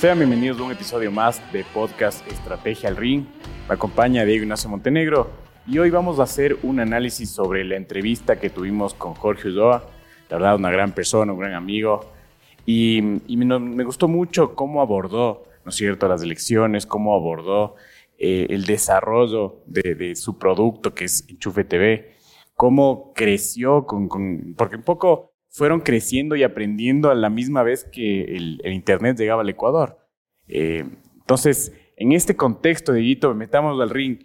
Sean bienvenidos a un episodio más de Podcast Estrategia al Ring. Me acompaña Diego Ignacio Montenegro y hoy vamos a hacer un análisis sobre la entrevista que tuvimos con Jorge Ulloa. La verdad, una gran persona, un gran amigo. Y, me, gustó mucho cómo abordó, ¿no es cierto?, las elecciones, cómo abordó eh, el desarrollo de, su producto que es Enchufe TV, cómo creció con, porque un poco fueron creciendo y aprendiendo a la misma vez que el, Internet llegaba al Ecuador. Eh, entonces, en este contexto, Dieguito, metamos al ring.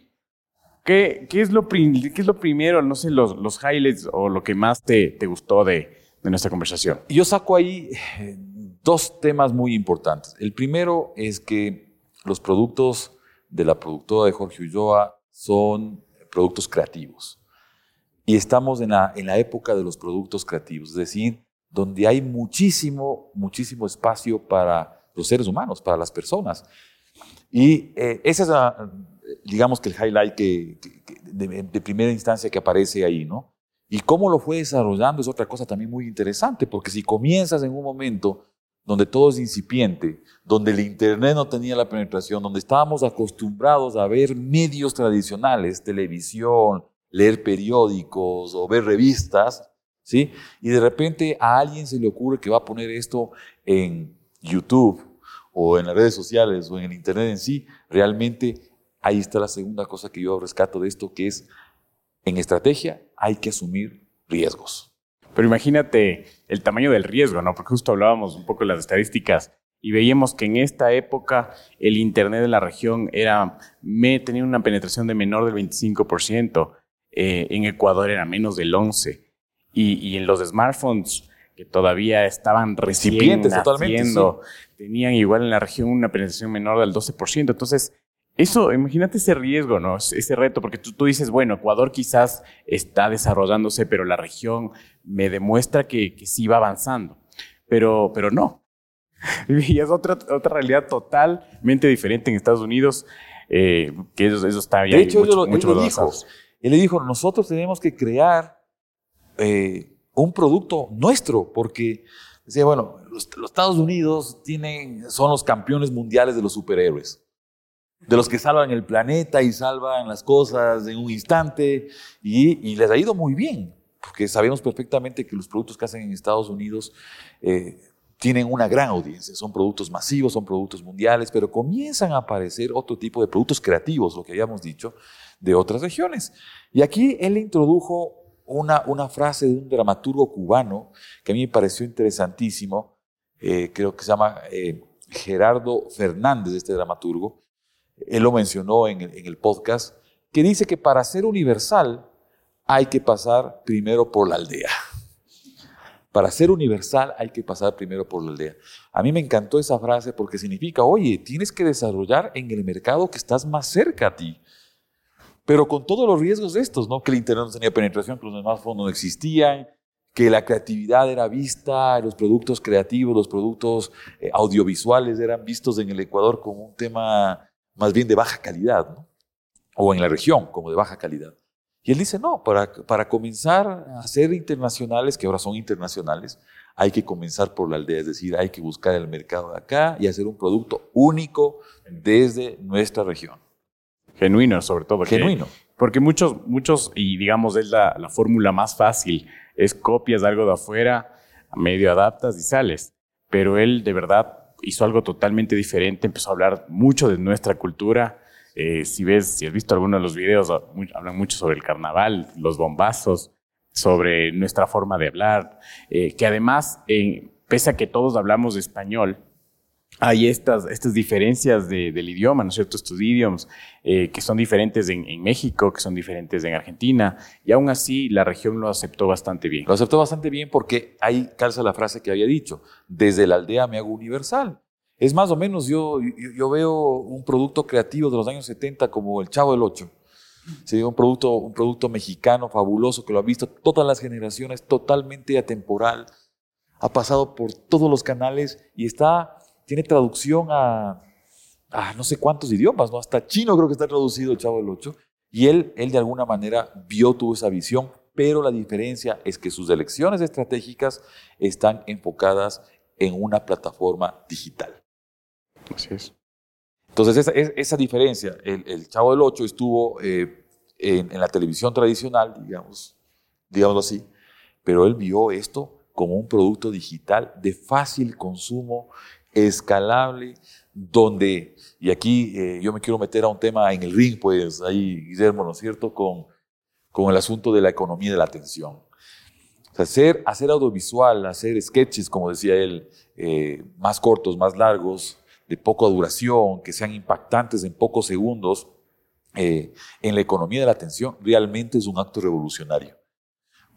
¿Qué, qué, es, lo qué es lo primero, no sé, los, los highlights o lo que más te, te gustó de, de, nuestra conversación? Yo saco ahí eh, dos temas muy importantes. El primero es que los productos de la productora de Jorge Ulloa son productos creativos. Y estamos en la, en la época de los productos creativos, es decir, donde hay muchísimo, muchísimo espacio para los seres humanos, para las personas. Y eh, ese es, digamos que el highlight que, de, primera instancia que aparece ahí, ¿no? Y cómo lo fue desarrollando es otra cosa también muy interesante, porque si comienzas en un momento donde todo es incipiente, donde el Internet no tenía la penetración, donde estábamos acostumbrados a ver medios tradicionales, televisión, leer periódicos o ver revistas, ¿sí? Y de repente a alguien se le ocurre que va a poner esto en YouTube o en las redes sociales o en el Internet en sí, realmente ahí está la segunda cosa que yo rescato de esto, que es en estrategia hay que asumir riesgos. Pero imagínate el tamaño del riesgo, ¿no? Porque justo hablábamos un poco de las estadísticas y veíamos que en esta época el Internet de la región era, me, tenía una penetración de menor del 25%. Eh, en Ecuador era menos del 11. Y, en los smartphones que todavía estaban recién naciendo, tenían igual en la región una penetración menor del 12%. Entonces, eso, imagínate ese riesgo, ¿no? Ese reto, porque tú, tú dices, bueno, Ecuador quizás está desarrollándose, pero la región me demuestra que, que sí va avanzando. Pero, pero no. Y es otra, otra realidad totalmente diferente en Estados Unidos, eh, que eso, eso está bien. De hecho, mucho, mucho lo dijo. Él le dijo, nosotros tenemos que crear eh, un producto nuestro, porque decía, bueno, los, Estados Unidos tienen, son los campeones mundiales de los superhéroes, de los que salvan el planeta y salvan las cosas en un instante, y, les ha ido muy bien, porque sabemos perfectamente que los productos que hacen en Estados Unidos eh, tienen una gran audiencia, son productos masivos, son productos mundiales, pero comienzan a aparecer otro tipo de productos creativos, lo que habíamos dicho, de otras regiones. Y aquí él introdujo una, frase de un dramaturgo cubano que a mí me pareció interesantísimo, eh, creo que se llama eh, Gerardo Fernández, este dramaturgo, él lo mencionó en el podcast, que dice que para ser universal hay que pasar primero por la aldea. Para ser universal hay que pasar primero por la aldea. A mí me encantó esa frase porque significa, oye, tienes que desarrollar en el mercado que estás más cerca a ti pero con todos los riesgos de estos, ¿no? Que el Internet no tenía penetración, que los smartphones no existían, que la creatividad era vista, los productos creativos, los productos eh, audiovisuales eran vistos en el Ecuador como un tema más bien de baja calidad, ¿no? O en la región como de baja calidad. Y él dice, no, para, para comenzar a ser internacionales, que ahora son internacionales, hay que comenzar por la aldea, es decir, hay que buscar el mercado de acá y hacer un producto único desde nuestra región. Genuino, sobre todo. Porque, Genuino. Porque muchos, muchos, y digamos, es la, la fórmula más fácil, es copias algo de afuera, medio adaptas y sales. Pero él de verdad hizo algo totalmente diferente, empezó a hablar mucho de nuestra cultura. Eh, si ves, si has visto alguno de los videos, hablan mucho sobre el carnaval, los bombazos, sobre nuestra forma de hablar, eh, que además, pese a que todos hablamos español, hay estas, estas diferencias del idioma, ¿no es cierto? Estos idiomas eh, que son diferentes en, México, que son diferentes en Argentina, y aún así la región lo aceptó bastante bien. Lo aceptó bastante bien porque ahí calza la frase que había dicho, desde la aldea me hago universal. Es más o menos, yo, yo, veo un producto creativo de los años 70 como El Chavo del Ocho. ¿sí? un, producto, un producto mexicano fabuloso que lo ha visto todas las generaciones, totalmente atemporal, ha pasado por todos los canales y está tiene traducción a, no sé cuántos idiomas, ¿no? Hasta chino creo que está traducido el Chavo del Ocho. Y él, él de alguna manera vio, tuvo esa visión, pero la diferencia es que sus elecciones estratégicas están enfocadas en una plataforma digital. Así es. Entonces, esa, esa diferencia, el, Chavo del Ocho estuvo eh, en, en, la televisión tradicional, digamos, digámoslo así, pero él vio esto como un producto digital de fácil consumo, escalable, donde, y aquí eh, yo me quiero meter a un tema en el ring, pues ahí, Guillermo, ¿no es cierto?, con, con el asunto de la economía de la atención. hacer, hacer audiovisual, hacer sketches, como decía él, eh, más cortos, más largos, de poca duración, que sean impactantes en pocos segundos, eh, en la economía de la atención, realmente es un acto revolucionario.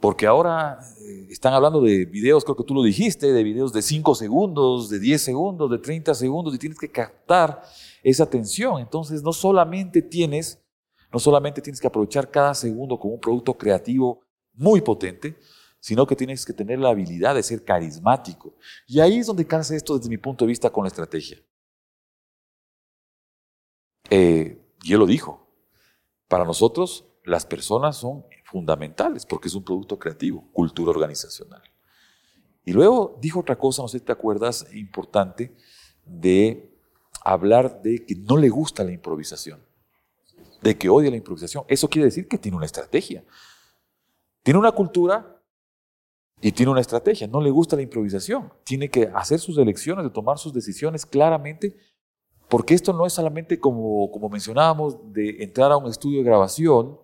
Porque ahora eh, están hablando de videos, creo que tú lo dijiste, de videos de 5 segundos, de 10 segundos, de 30 segundos, y tienes que captar esa atención. Entonces, no solamente tienes, no solamente tienes que aprovechar cada segundo como un producto creativo muy potente, sino que tienes que tener la habilidad de ser carismático. Y ahí es donde cansa esto desde mi punto de vista con la estrategia. Eh, y él lo dijo, para nosotros las personas son fundamentales porque es un producto creativo, cultura organizacional. Y luego dijo otra cosa, no sé si te acuerdas, importante, de hablar de que no le gusta la improvisación, de que odia la improvisación. Eso quiere decir que tiene una estrategia. Tiene una cultura y tiene una estrategia. No le gusta la improvisación. Tiene que hacer sus elecciones, de tomar sus decisiones claramente, porque esto no es solamente como, como mencionábamos, de entrar a un estudio de grabación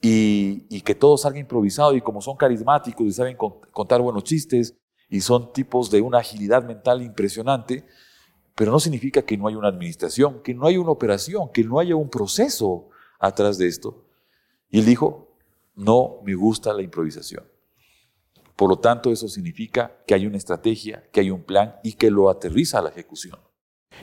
y, que todo salga improvisado y como son carismáticos y saben contar buenos chistes y son tipos de una agilidad mental impresionante, pero no significa que no haya una administración, que no haya una operación, que no haya un proceso atrás de esto. Y él dijo, no me gusta la improvisación. Por lo tanto, eso significa que hay una estrategia, que hay un plan y que lo aterriza a la ejecución.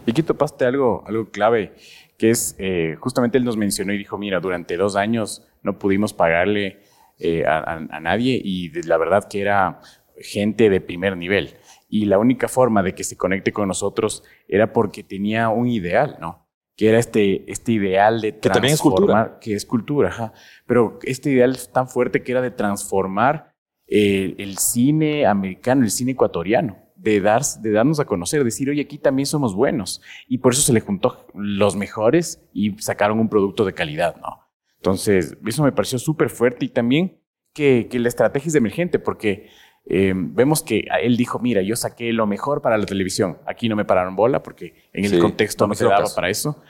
Y aquí topaste algo, algo clave, que es, eh, justamente él nos mencionó y dijo, mira, durante dos años no pudimos pagarle eh, a, nadie y la verdad que era gente de primer nivel. Y la única forma de que se conecte con nosotros era porque tenía un ideal, ¿no? Que era este, este ideal de transformar. Que también es cultura. Que es cultura, ajá. Pero este ideal es tan fuerte que era de transformar eh, el cine americano, el cine ecuatoriano de, dar, de darnos a conocer, decir, oye, aquí también somos buenos. Y por eso se le juntó los mejores y sacaron un producto de calidad, ¿no? Entonces, eso me pareció súper fuerte y también que, la estrategia es emergente, porque eh, vemos que él dijo, mira, yo saqué lo mejor para la televisión, aquí no me pararon bola porque en el contexto no, se daba para eso.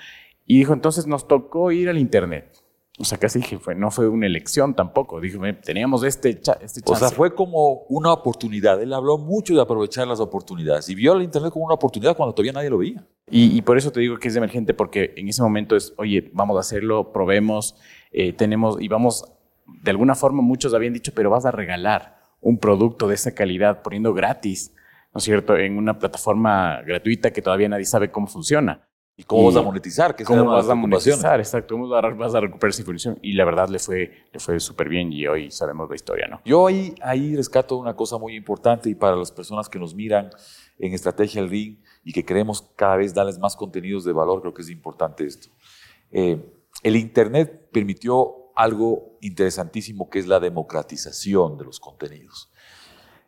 Y dijo, entonces nos tocó ir al Internet. O sea, casi dije, fue, no fue una elección tampoco. Dije, teníamos este, este chance. O sea, fue como una oportunidad. Él habló mucho de aprovechar las oportunidades y vio el Internet como una oportunidad cuando todavía nadie lo veía. Y, y, por eso te digo que es emergente, porque en ese momento es, oye, vamos a hacerlo, probemos, eh, tenemos, y vamos, de alguna forma muchos habían dicho, pero vas a regalar un producto de esa calidad poniendo gratis, ¿no es cierto?, en una plataforma gratuita que todavía nadie sabe cómo funciona. ¿Y cómo vas a monetizar? ¿Cómo vas a monetizar? Exacto, ¿cómo vas a recuperar esa información? Y la verdad le fue, le fue súper bien y hoy sabemos la historia, ¿no? Yo ahí, ahí rescato una cosa muy importante y para las personas que nos miran en Estrategia el Ring y que queremos cada vez darles más contenidos de valor, creo que es importante esto. Eh, el Internet permitió algo interesantísimo que es la democratización de los contenidos.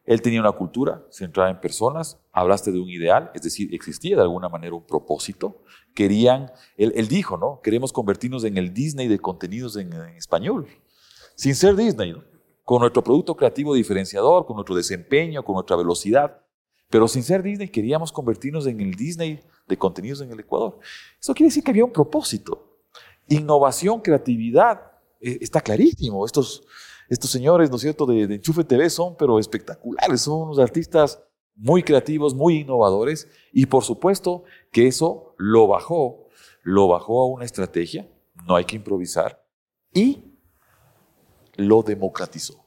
Él tenía una cultura centrada en personas, hablaste de un ideal, es decir, existía de alguna manera un propósito. Querían, él, dijo, ¿no? Queremos convertirnos en el Disney de contenidos en, español, sin ser Disney, con nuestro producto creativo diferenciador, con nuestro desempeño, con nuestra velocidad. Pero sin ser Disney, queríamos convertirnos en el Disney de contenidos en el Ecuador. Eso quiere decir que había un propósito. Innovación, creatividad, eh, está clarísimo. Estos, estos señores, ¿no es cierto?, de, Enchufe TV son, pero espectaculares, son unos artistas muy creativos, muy innovadores, y por supuesto que eso lo bajó, lo bajó a una estrategia, no hay que improvisar, y lo democratizó.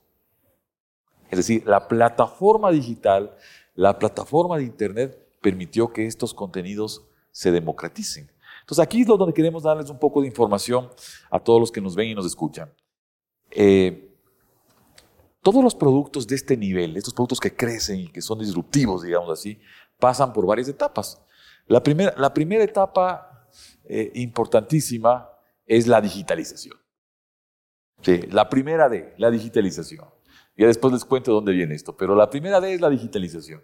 Es decir, la plataforma digital, la plataforma de Internet permitió que estos contenidos se democraticen. Entonces aquí es donde queremos darles un poco de información a todos los que nos ven y nos escuchan. Eh, todos los productos de este nivel, estos productos que crecen y que son disruptivos, digamos así, pasan por varias etapas. La primera, la primera etapa eh, importantísima es la digitalización. Sí, la primera D, la digitalización. Ya después les cuento dónde viene esto, pero la primera D es la digitalización.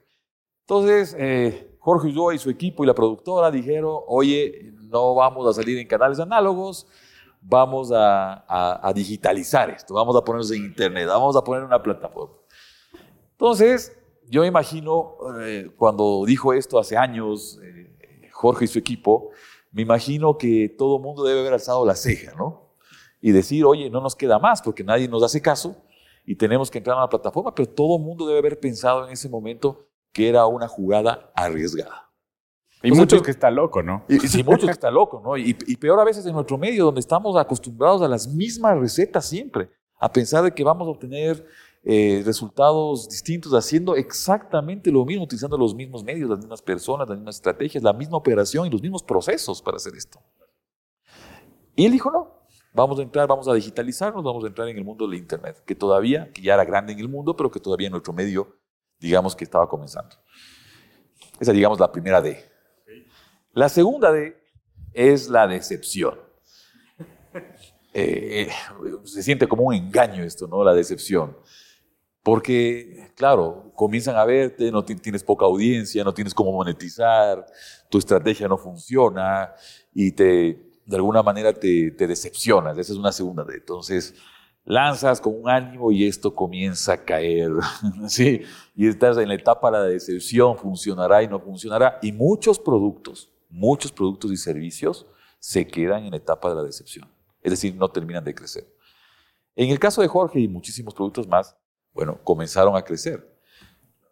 Entonces, eh, Jorge Ulloa y su equipo y la productora dijeron, oye, no vamos a salir en canales análogos, vamos a, digitalizar esto, vamos a ponernos en internet, vamos a poner una plataforma. Entonces, yo me imagino, eh, cuando dijo esto hace años, eh, Jorge y su equipo, me imagino que todo el mundo debe haber alzado la ceja, ¿no? Y decir, oye, no nos queda más porque nadie nos hace caso y tenemos que entrar a la plataforma, pero todo el mundo debe haber pensado en ese momento que era una jugada arriesgada. Y muchos que está loco, ¿no? Y, muchos que está loco, ¿no? Y, peor a veces en nuestro medio, donde estamos acostumbrados a las mismas recetas siempre, a pensar de que vamos a obtener eh, resultados distintos haciendo exactamente lo mismo, utilizando los mismos medios, las mismas personas, las mismas estrategias, la misma operación y los mismos procesos para hacer esto. Y él dijo, no, vamos a entrar, vamos a digitalizarnos, vamos a entrar en el mundo del Internet, que todavía, que ya era grande en el mundo, pero que todavía en nuestro medio, digamos que estaba comenzando. Esa, digamos, la primera D. La segunda D es la decepción. Eh, se siente como un engaño esto, ¿no? La decepción. Porque, claro, comienzan a verte, no tienes poca audiencia, no tienes cómo monetizar, tu estrategia no funciona y te, de alguna manera te, decepcionas. Esa es una segunda D. Entonces, lanzas con un ánimo y esto comienza a caer. ¿sí? Y estás en la etapa de la decepción, funcionará y no funcionará. Y muchos productos muchos productos y servicios se quedan en la etapa de la decepción. Es decir, no terminan de crecer. En el caso de Jorge y muchísimos productos más, bueno, comenzaron a crecer.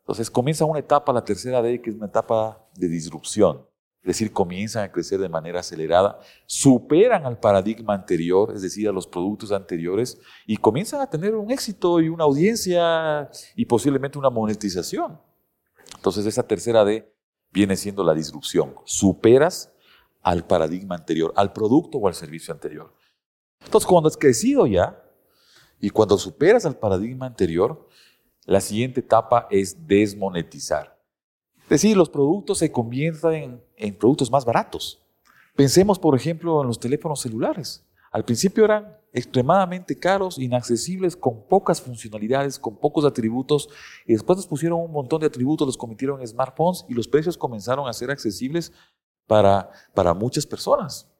Entonces comienza una etapa, la tercera D, que es una etapa de disrupción. Es decir, comienzan a crecer de manera acelerada, superan al paradigma anterior, es decir, a los productos anteriores, y comienzan a tener un éxito y una audiencia y posiblemente una monetización. Entonces esa tercera D viene siendo la disrupción. Superas al paradigma anterior, al producto o al servicio anterior. Entonces, cuando has crecido ya y cuando superas al paradigma anterior, la siguiente etapa es desmonetizar. Es decir, los productos se convierten en, productos más baratos. Pensemos, por ejemplo, en los teléfonos celulares. Al principio eran extremadamente caros, inaccesibles, con pocas funcionalidades, con pocos atributos, y después nos pusieron un montón de atributos, los convirtieron en smartphones y los precios comenzaron a ser accesibles para, para muchas personas.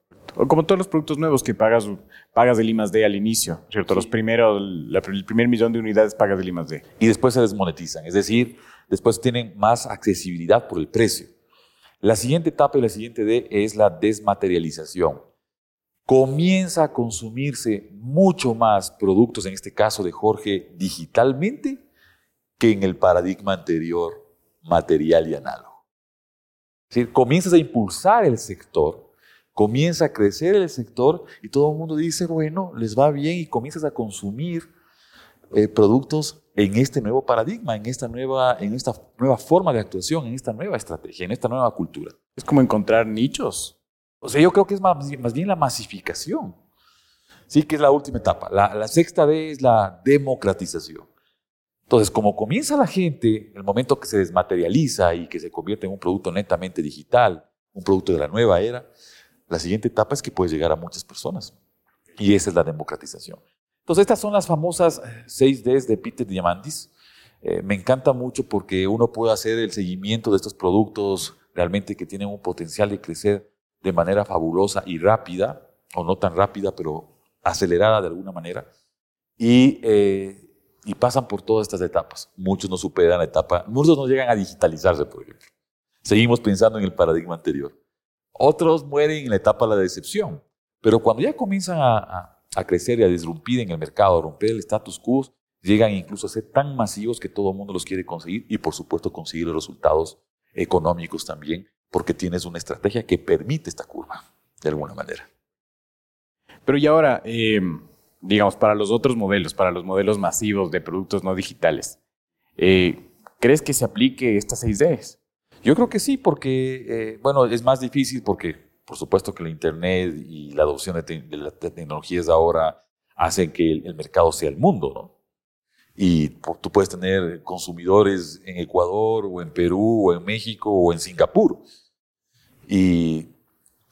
Como todos los productos nuevos que pagas, pagas del I+D al inicio, ¿cierto? Los primeros, el primer millón de unidades pagas del I+D. Y después se desmonetizan, es decir, después tienen más accesibilidad por el precio. La siguiente etapa y la siguiente D es la desmaterialización comienza a consumirse mucho más productos, en este caso de Jorge, digitalmente, que en el paradigma anterior, material y análogo. Es decir, comienzas a impulsar el sector, comienza a crecer el sector y todo el mundo dice, bueno, les va bien y comienzas a consumir eh, productos en este nuevo paradigma, en esta, nueva, en esta nueva forma de actuación, en esta nueva estrategia, en esta nueva cultura. Es como encontrar nichos. O sea, yo creo que es más, bien la masificación. Sí, que es la última etapa. La, sexta D es la democratización. Entonces, como comienza la gente, el momento que se desmaterializa y que se convierte en un producto netamente digital, un producto de la nueva era, la siguiente etapa es que puede llegar a muchas personas. Y esa es la democratización. Entonces, estas son las famosas 6 Ds de Peter Diamandis. Eh, me encanta mucho porque uno puede hacer el seguimiento de estos productos realmente que tienen un potencial de crecer de manera fabulosa y rápida, o no tan rápida, pero acelerada de alguna manera, y, eh, y pasan por todas estas etapas. Muchos no superan la etapa, muchos no llegan a digitalizarse, por ejemplo. Seguimos pensando en el paradigma anterior. Otros mueren en la etapa de la decepción, pero cuando ya comienzan a, crecer y a disrumpir en el mercado, a romper el status quo, llegan incluso a ser tan masivos que todo el mundo los quiere conseguir y por supuesto conseguir los resultados económicos también porque tienes una estrategia que permite esta curva, de alguna manera. Pero y ahora, eh, digamos, para los otros modelos, para los modelos masivos de productos no digitales, eh, ¿crees que se aplique estas 6Ds? Yo creo que sí, porque, eh, bueno, es más difícil porque, por supuesto que la Internet y la adopción de, las tecnologías ahora hacen que el, el mercado sea el mundo, ¿no? Y tú puedes tener consumidores en Ecuador o en Perú o en México o en Singapur. Y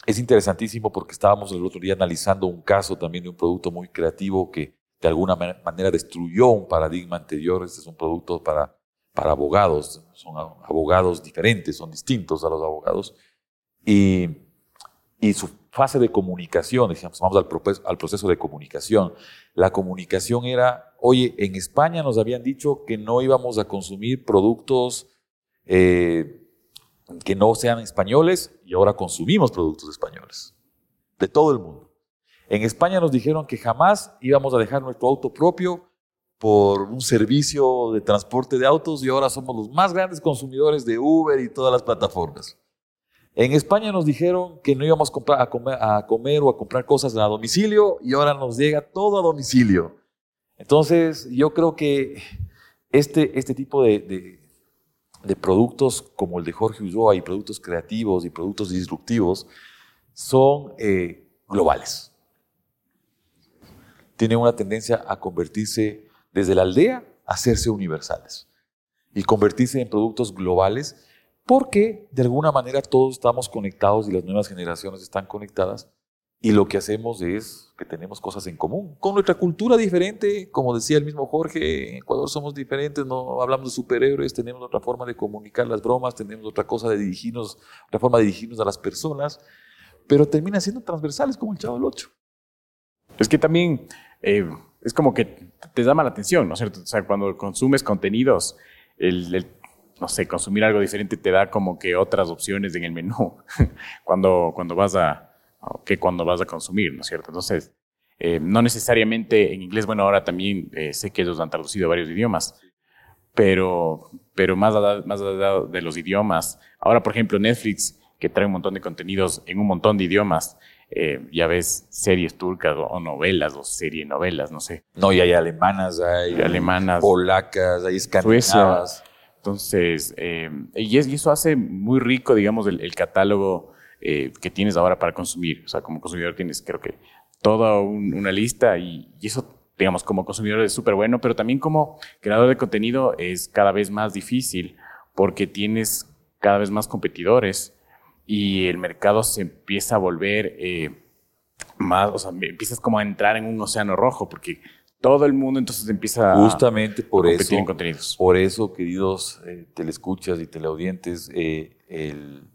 es interesantísimo porque estábamos el otro día analizando un caso también de un producto muy creativo que de alguna manera destruyó un paradigma anterior. Este es un producto para para abogados, son abogados diferentes, son distintos a los abogados, y, y su fase de comunicación, digamos, vamos al, al proceso de comunicación. La comunicación era, oye, en España nos habían dicho que no íbamos a consumir productos eh, que no sean españoles y ahora consumimos productos españoles, de todo el mundo. En España nos dijeron que jamás íbamos a dejar nuestro auto propio por un servicio de transporte de autos y ahora somos los más grandes consumidores de Uber y todas las plataformas. En España nos dijeron que no íbamos a, comer, o a comprar cosas a domicilio y ahora nos llega todo a domicilio. Entonces, yo creo que este, este tipo de, productos como el de Jorge Ulloa y productos creativos y productos disruptivos son eh, globales. Tienen una tendencia a convertirse desde la aldea a hacerse universales y convertirse en productos globales porque de alguna manera todos estamos conectados y las nuevas generaciones están conectadas y lo que hacemos es que tenemos cosas en común, con nuestra cultura diferente, como decía el mismo Jorge, en Ecuador somos diferentes, no hablamos de superhéroes, tenemos otra forma de comunicar las bromas, tenemos otra cosa de dirigirnos, otra forma de dirigirnos a las personas, pero termina siendo transversales como el Chavo del Ocho. Es que también eh, es como que te llama la atención, ¿no es cierto? O sea, cuando consumes contenidos, el no sé, consumir algo diferente te da como que otras opciones en el menú cuando, cuando vas a, que cuando vas a consumir, ¿no es cierto? Entonces, eh, no necesariamente en inglés, bueno, ahora también eh, sé que ellos han traducido varios idiomas, pero, pero más allá, más allá de los idiomas, ahora por ejemplo Netflix, que trae un montón de contenidos en un montón de idiomas, eh, ya ves series turcas o, novelas o serie novelas, no sé. No, y hay alemanas, hay alemanas, polacas, hay escandinavas. Entonces, eh, y, eso hace muy rico, digamos, el, catálogo eh, que tienes ahora para consumir. O sea, como consumidor tienes, creo que, toda una lista y, eso, digamos, como consumidor es súper bueno, pero también como creador de contenido es cada vez más difícil porque tienes cada vez más competidores y el mercado se empieza a volver eh, más, o sea, empiezas como a entrar en un océano rojo porque todo el mundo entonces empieza Justamente por a competir eso, en contenidos. Por eso, queridos eh, telescuchas y teleaudientes, eh, el,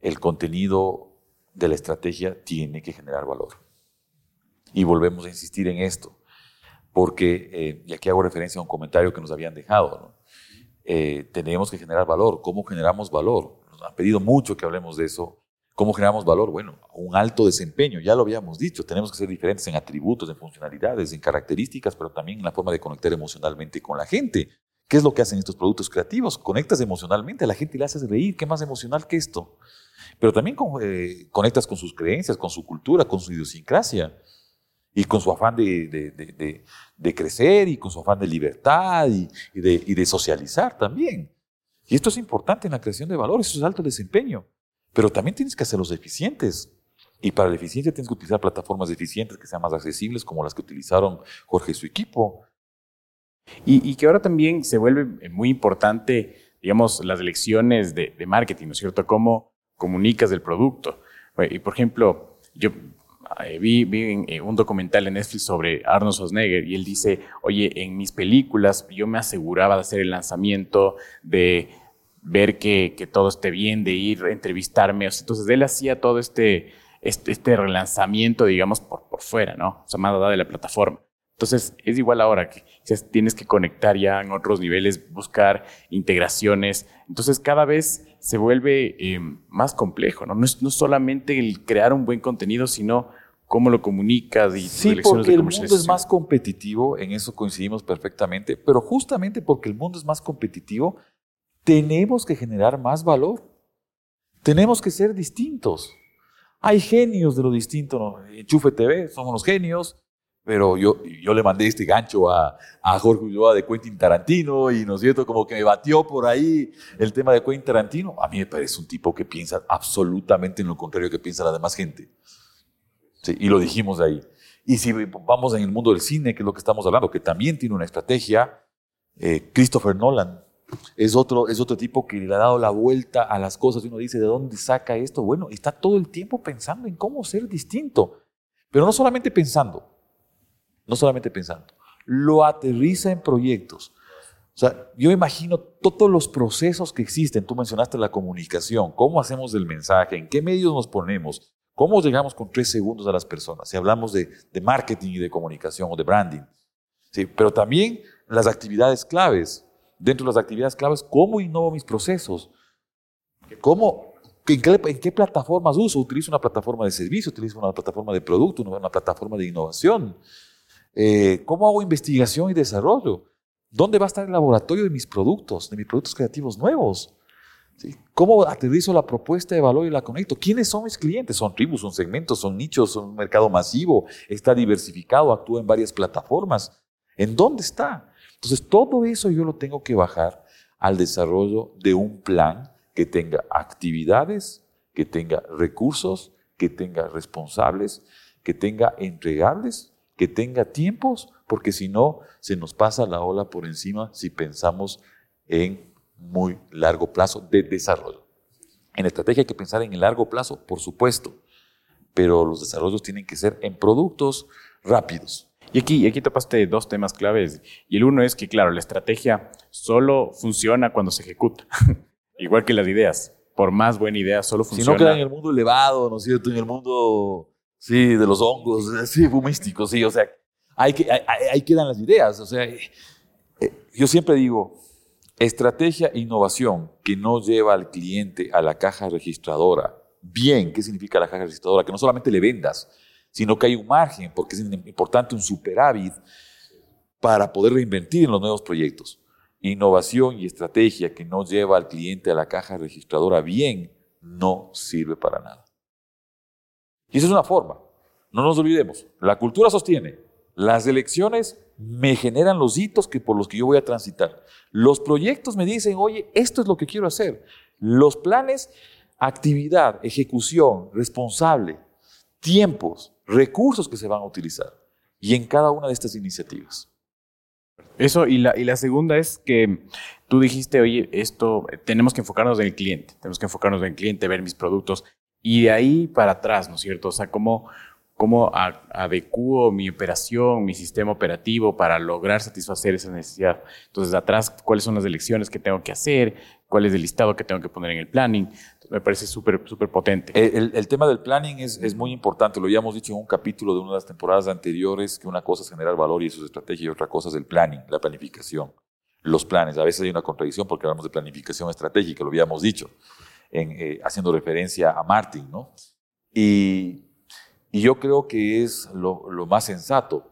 el contenido de la estrategia tiene que generar valor. Y volvemos a insistir en esto, porque, eh, y aquí hago referencia a un comentario que nos habían dejado, eh, tenemos que generar valor. ¿Cómo generamos valor? Nos han pedido mucho que hablemos de eso ¿Cómo generamos valor? Bueno, un alto desempeño, ya lo habíamos dicho, tenemos que ser diferentes en atributos, en funcionalidades, en características, pero también en la forma de conectar emocionalmente con la gente. ¿Qué es lo que hacen estos productos creativos? Conectas emocionalmente a la gente y le haces reír. ¿Qué más emocional que esto? Pero también eh, conectas con sus creencias, con su cultura, con su idiosincrasia y con su afán de, crecer y con su afán de libertad y, y de socializar también. Y esto es importante en la creación de valor, eso es alto desempeño. Pero también tienes que hacerlos eficientes. Y para la eficiencia tienes que utilizar plataformas eficientes que sean más accesibles, como las que utilizaron Jorge y su equipo. Y, que ahora también se vuelve muy importante, digamos, las lecciones de, marketing, ¿no es cierto? Cómo comunicas el producto. Y por ejemplo, yo eh, vi, vi, eh, un documental en Netflix sobre Arnold Schwarzenegger y él dice, oye, en mis películas yo me aseguraba de hacer el lanzamiento, de ver que, que, todo esté bien, de ir a entrevistarme. entonces él hacía todo este, este, este, relanzamiento, digamos, por, por fuera, ¿no? O sea, más allá de la plataforma. Entonces es igual ahora que tienes que conectar ya en otros niveles, buscar integraciones. Entonces cada vez se vuelve em, más complejo, ¿no? No es no solamente el crear un buen contenido, sino cómo lo comunicas y sí, porque el mundo es más competitivo, en eso coincidimos perfectamente, pero justamente porque el mundo es más competitivo, tenemos que generar más valor. Tenemos que ser distintos. Hay genios de lo distinto. ¿no? Enchufe TV, somos los genios. Pero yo, yo le mandé este gancho a, a Jorge Ulloa de Quentin Tarantino y, ¿no es cierto?, como que me batió por ahí el tema de Quentin Tarantino. A mí me parece un tipo que piensa absolutamente en lo contrario que piensa la demás gente. Sí, y lo dijimos ahí. Y si vamos en el mundo del cine, que es lo que estamos hablando, que también tiene una estrategia, eh, Christopher Nolan es otro, es otro tipo que le ha dado la vuelta a las cosas y uno dice, ¿de dónde saca esto? Bueno, está todo el tiempo pensando en cómo ser distinto. Pero no solamente pensando, no solamente pensando, lo aterriza en proyectos. O sea, yo imagino todos los procesos que existen. Tú mencionaste la comunicación, cómo hacemos el mensaje, en qué medios nos ponemos, cómo llegamos con tres segundos a las personas. Si hablamos de, de marketing y de comunicación o de branding. Sí, pero también las actividades claves. Dentro de las actividades claves, ¿cómo innovo mis procesos? ¿Cómo, en, qué, plataformas uso? ¿Utilizo una plataforma de servicio? ¿Utilizo una plataforma de producto? ¿Una plataforma de innovación? Eh, ¿Cómo hago investigación y desarrollo? ¿Dónde va a estar el laboratorio de mis productos, de mis productos creativos nuevos? ¿Cómo aterrizo la propuesta de valor y la conecto? ¿Quiénes son mis clientes? ¿Son tribus, son segmentos, son nichos, son un mercado masivo? ¿Está diversificado? ¿Actúa en varias plataformas? ¿En dónde está? Entonces, todo eso yo lo tengo que bajar al desarrollo de un plan que tenga actividades, que tenga recursos, que tenga responsables, que tenga entregables, que tenga tiempos, porque si no, se nos pasa la ola por encima si pensamos en muy largo plazo de desarrollo. En estrategia hay que pensar en el largo plazo, por supuesto, pero los desarrollos tienen que ser en productos rápidos. Y aquí, aquí topaste dos temas claves. Y el uno es que, claro, la estrategia solo funciona cuando se ejecuta. Igual que las ideas. Por más buena idea, solo funciona. Si no queda en el mundo elevado, ¿no es cierto? En el mundo, sí, de los hongos, sí, fumístico, sí. O sea, ahí, ahí, quedan las ideas. O sea, eh, yo siempre digo, estrategia e innovación que no lleva al cliente a la caja registradora. Bien, ¿qué significa la caja registradora? Que no solamente le vendas, sino que hay un margen, porque es importante un superávit para poder reinvertir en los nuevos proyectos. Innovación y estrategia que no lleva al cliente a la caja registradora bien no sirve para nada. Y esa es una forma. No nos olvidemos. La cultura sostiene. Las elecciones me generan los hitos que por los que yo voy a transitar. Los proyectos me dicen, oye, esto es lo que quiero hacer. Los planes, actividad, ejecución, responsable, tiempos, recursos que se van a utilizar. Y en cada una de estas iniciativas. Eso, y la, y la segunda es que tú dijiste, oye, esto, tenemos que enfocarnos en el cliente, tenemos que enfocarnos en el cliente, ver mis productos, y de ahí para atrás, ¿no es cierto? O sea, cómo, adecuo mi operación, mi sistema operativo para lograr satisfacer esa necesidad. Entonces, atrás, cuáles son las elecciones que tengo que hacer, cuál es el listado que tengo que poner en el planning. me parece súper súper potente. El, tema del planning es, es, muy importante. Lo habíamos dicho en un capítulo de una de las temporadas anteriores, que una cosa es generar valor y es estrategia y otra cosa es el planning, la planificación. Los planes. A veces hay una contradicción porque hablamos de planificación estratégica, lo habíamos dicho, en, eh, haciendo referencia a Martin, ¿no? Y, y yo creo que es lo, más sensato.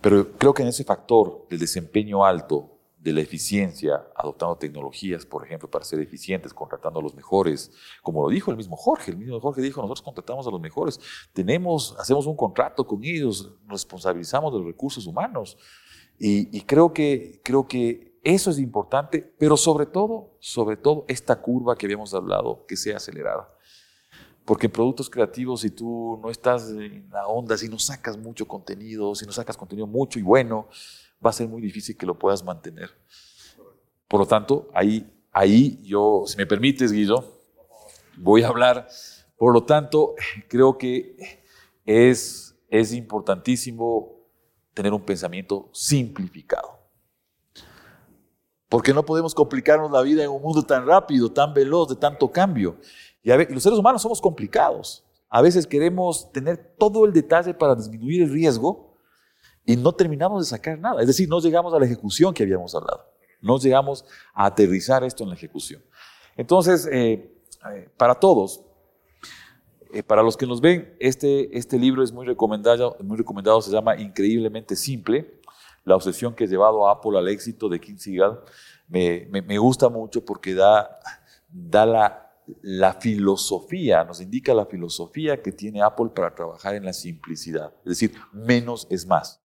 Pero creo que en ese factor del desempeño alto de la eficiencia, adoptando tecnologías, por ejemplo, para ser eficientes, contratando a los mejores, como lo dijo el mismo Jorge, el mismo Jorge dijo, nosotros contratamos a los mejores, tenemos, hacemos un contrato con ellos, responsabilizamos de los recursos humanos. Y, creo, que, creo que eso es importante, pero sobre todo, sobre todo esta curva que habíamos hablado, que sea acelerada. Porque en productos creativos, si tú no estás en la onda, si no sacas mucho contenido, si no sacas contenido mucho y bueno, va a ser muy difícil que lo puedas mantener. Por lo tanto, ahí, ahí yo, si me permites, Guido, voy a hablar. Por lo tanto, creo que es, es importantísimo tener un pensamiento simplificado. Porque no podemos complicarnos la vida en un mundo tan rápido, tan veloz, de tanto cambio. Y, los seres humanos somos complicados. A veces queremos tener todo el detalle para disminuir el riesgo, y no terminamos de sacar nada. Es decir, no llegamos a la ejecución que habíamos hablado. No llegamos a aterrizar esto en la ejecución. Entonces, eh, eh, para todos, eh, para los que nos ven, este, este libro es muy recomendado, muy recomendado, se llama Increíblemente Simple, la obsesión que ha llevado a Apple al éxito de King Seagal. Me, me, me gusta mucho porque da, da la, la filosofía, nos indica la filosofía que tiene Apple para trabajar en la simplicidad. Es decir, menos es más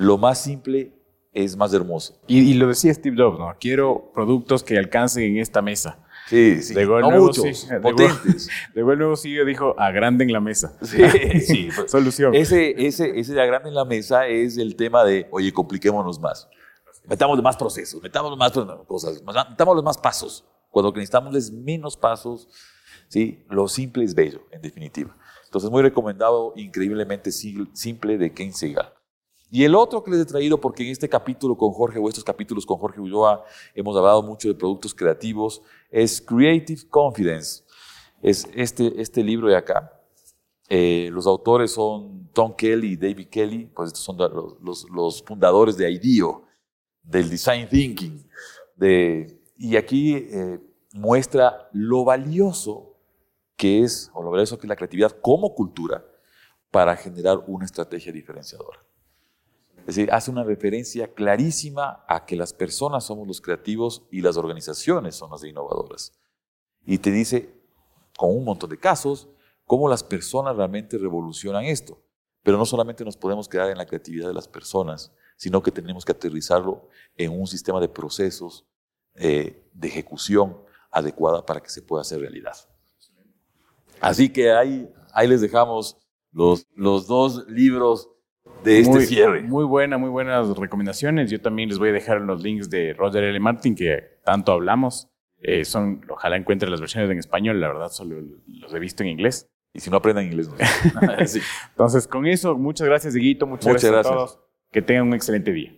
lo más simple es más hermoso. Y, lo decía Steve Jobs, ¿no? Quiero productos que alcancen en esta mesa. Sí, sí. no nuevo, muchos, potentes. Luego el nuevo CEO dijo, agranden la mesa. Sí, sí. Solución. Ese, ese, ese de agranden la mesa es el tema de, oye, compliquémonos más. Metamos más procesos, metamos más cosas, metamos más pasos. Cuando lo que necesitamos es menos pasos, ¿sí? Lo simple es bello, en definitiva. Entonces, muy recomendado, increíblemente simple de Ken Segal. Y el otro que les he traído, porque en este capítulo con Jorge, o estos capítulos con Jorge Ulloa, hemos hablado mucho de productos creativos, es Creative Confidence. Es este, este libro de acá. Eh, los autores son Tom Kelly y David Kelly, pues estos son los, los, fundadores de IDEO, del Design Thinking. De, y aquí eh, muestra lo valioso que es, o lo valioso que es la creatividad como cultura para generar una estrategia diferenciadora. Es decir, hace una referencia clarísima a que las personas somos los creativos y las organizaciones son las innovadoras. Y te dice, con un montón de casos, cómo las personas realmente revolucionan esto. Pero no solamente nos podemos quedar en la creatividad de las personas, sino que tenemos que aterrizarlo en un sistema de procesos eh, de ejecución adecuada para que se pueda hacer realidad. Así que ahí, ahí les dejamos los, los dos libros de este muy, cierre. Muy buena, muy buenas recomendaciones. Yo también les voy a dejar los links de Roger L. Martin, que tanto hablamos. Eh, son, ojalá encuentren las versiones en español, la verdad solo los he visto en inglés. Y si no aprendan inglés, no. Entonces, con eso, muchas gracias, Dieguito. Muchas, gracias, a todos. Que tengan un excelente día.